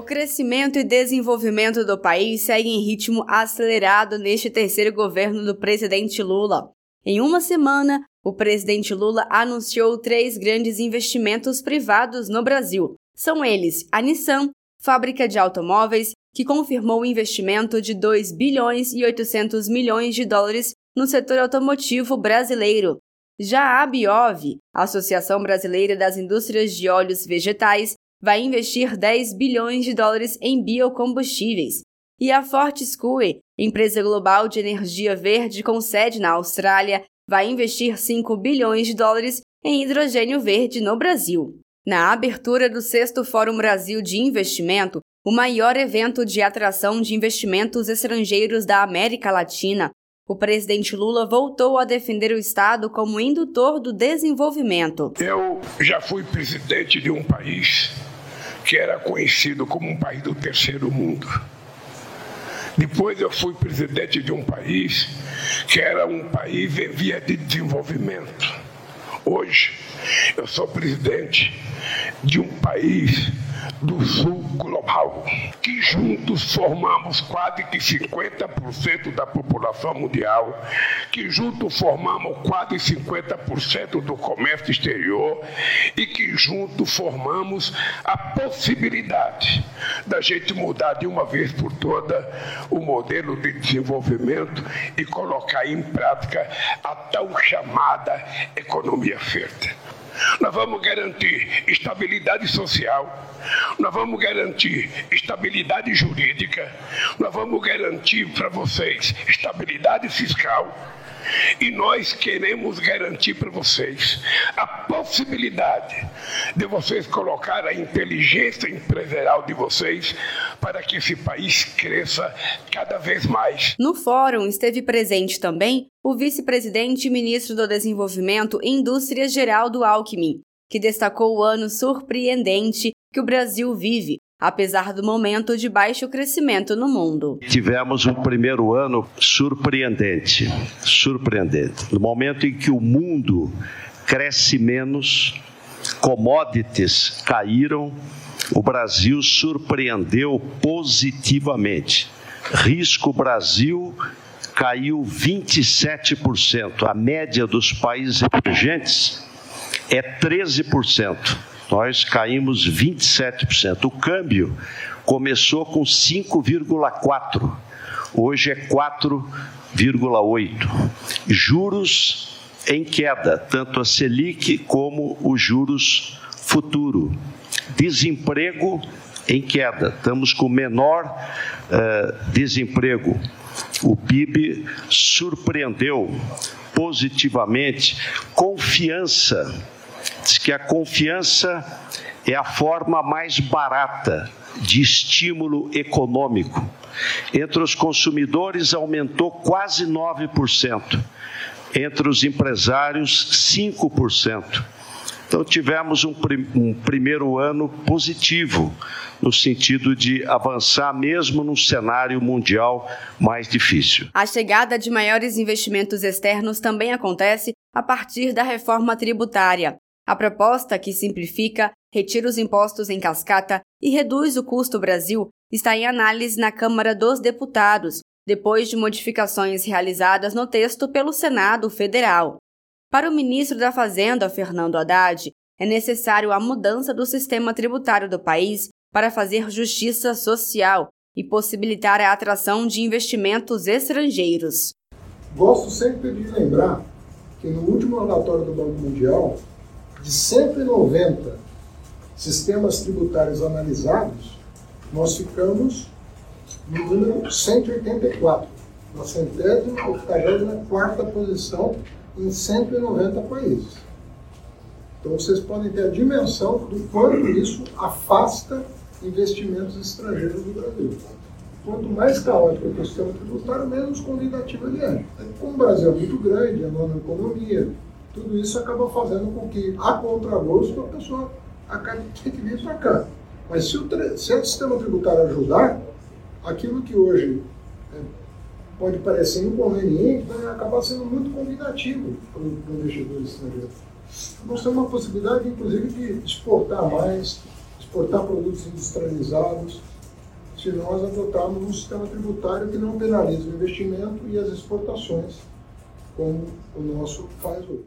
O crescimento e desenvolvimento do país seguem em ritmo acelerado neste terceiro governo do presidente Lula. Em uma semana, o presidente Lula anunciou três grandes investimentos privados no Brasil. São eles a Nissan, fábrica de automóveis, que confirmou o investimento de 2 bilhões e 800 milhões de dólares no setor automotivo brasileiro. Já a Biov, Associação Brasileira das Indústrias de Óleos Vegetais, vai investir 10 bilhões de dólares em biocombustíveis. E a Fortescue, empresa global de energia verde com sede na Austrália, vai investir 5 bilhões de dólares em hidrogênio verde no Brasil. Na abertura do sexto Fórum Brasil de Investimento, o maior evento de atração de investimentos estrangeiros da América Latina, o presidente Lula voltou a defender o Estado como indutor do desenvolvimento. Eu já fui presidente de um país que era conhecido como um país do terceiro mundo. Depois eu fui presidente de um país que era um país em via de desenvolvimento. Hoje eu sou presidente de um país do sul global, que juntos formamos quase que 50% da população mundial, que juntos formamos quase 50% do comércio exterior e que juntos formamos a possibilidade da gente mudar de uma vez por toda o modelo de desenvolvimento e colocar em prática a tão chamada economia verde. Nós vamos garantir estabilidade social, nós vamos garantir estabilidade jurídica, nós vamos garantir para vocês estabilidade fiscal. E nós queremos garantir para vocês a possibilidade de vocês colocar a inteligência empresarial de vocês para que esse país cresça cada vez mais. No fórum esteve presente também o vice-presidente e ministro do Desenvolvimento e Indústria Geraldo Alckmin, que destacou o ano surpreendente que o Brasil vive, apesar do momento de baixo crescimento no mundo. Tivemos um primeiro ano surpreendente, surpreendente. No momento em que o mundo cresce menos, commodities caíram, o Brasil surpreendeu positivamente. Risco Brasil caiu 27%. A média dos países emergentes é 13%. Nós caímos 27%. O câmbio começou com 5,4%, hoje é 4,8%. Juros em queda, tanto a Selic como os juros futuro. Desemprego em queda, estamos com menor uh, desemprego. O PIB surpreendeu positivamente. Confiança, diz que a confiança é a forma mais barata de estímulo econômico. Entre os consumidores aumentou quase 9%, entre os empresários 5%. Então, tivemos um, um, primeiro ano positivo, no sentido de avançar mesmo num cenário mundial mais difícil. A chegada de maiores investimentos externos também acontece a partir da reforma tributária. A proposta, que simplifica, retira os impostos em cascata e reduz o custo Brasil, está em análise na Câmara dos Deputados, depois de modificações realizadas no texto pelo Senado Federal. Para o ministro da Fazenda, Fernando Haddad, é necessário a mudança do sistema tributário do país para fazer justiça social e possibilitar a atração de investimentos estrangeiros. Gosto sempre de lembrar que no último relatório do Banco Mundial, de 190 sistemas tributários analisados, nós ficamos no número 184, na centésima, octagésima quarta posição em 190 países. Então vocês podem ter a dimensão do quanto isso afasta investimentos estrangeiros do Brasil. Quanto mais caótico é o sistema tributário, menos convidativo ele é. Como o Brasil é muito grande, é nona economia, tudo isso acaba fazendo com que, a contragosto, a pessoa acabe tendo que vir para cá. Mas se o, se o sistema tributário ajudar, aquilo que hoje é, pode parecer inconveniente, vai acabar sendo muito convidativo para o investidor estrangeiro. Nós temos uma possibilidade, inclusive, de exportar mais, exportar produtos industrializados, se nós adotarmos um sistema tributário que não penaliza o investimento e as exportações, como o nosso faz hoje.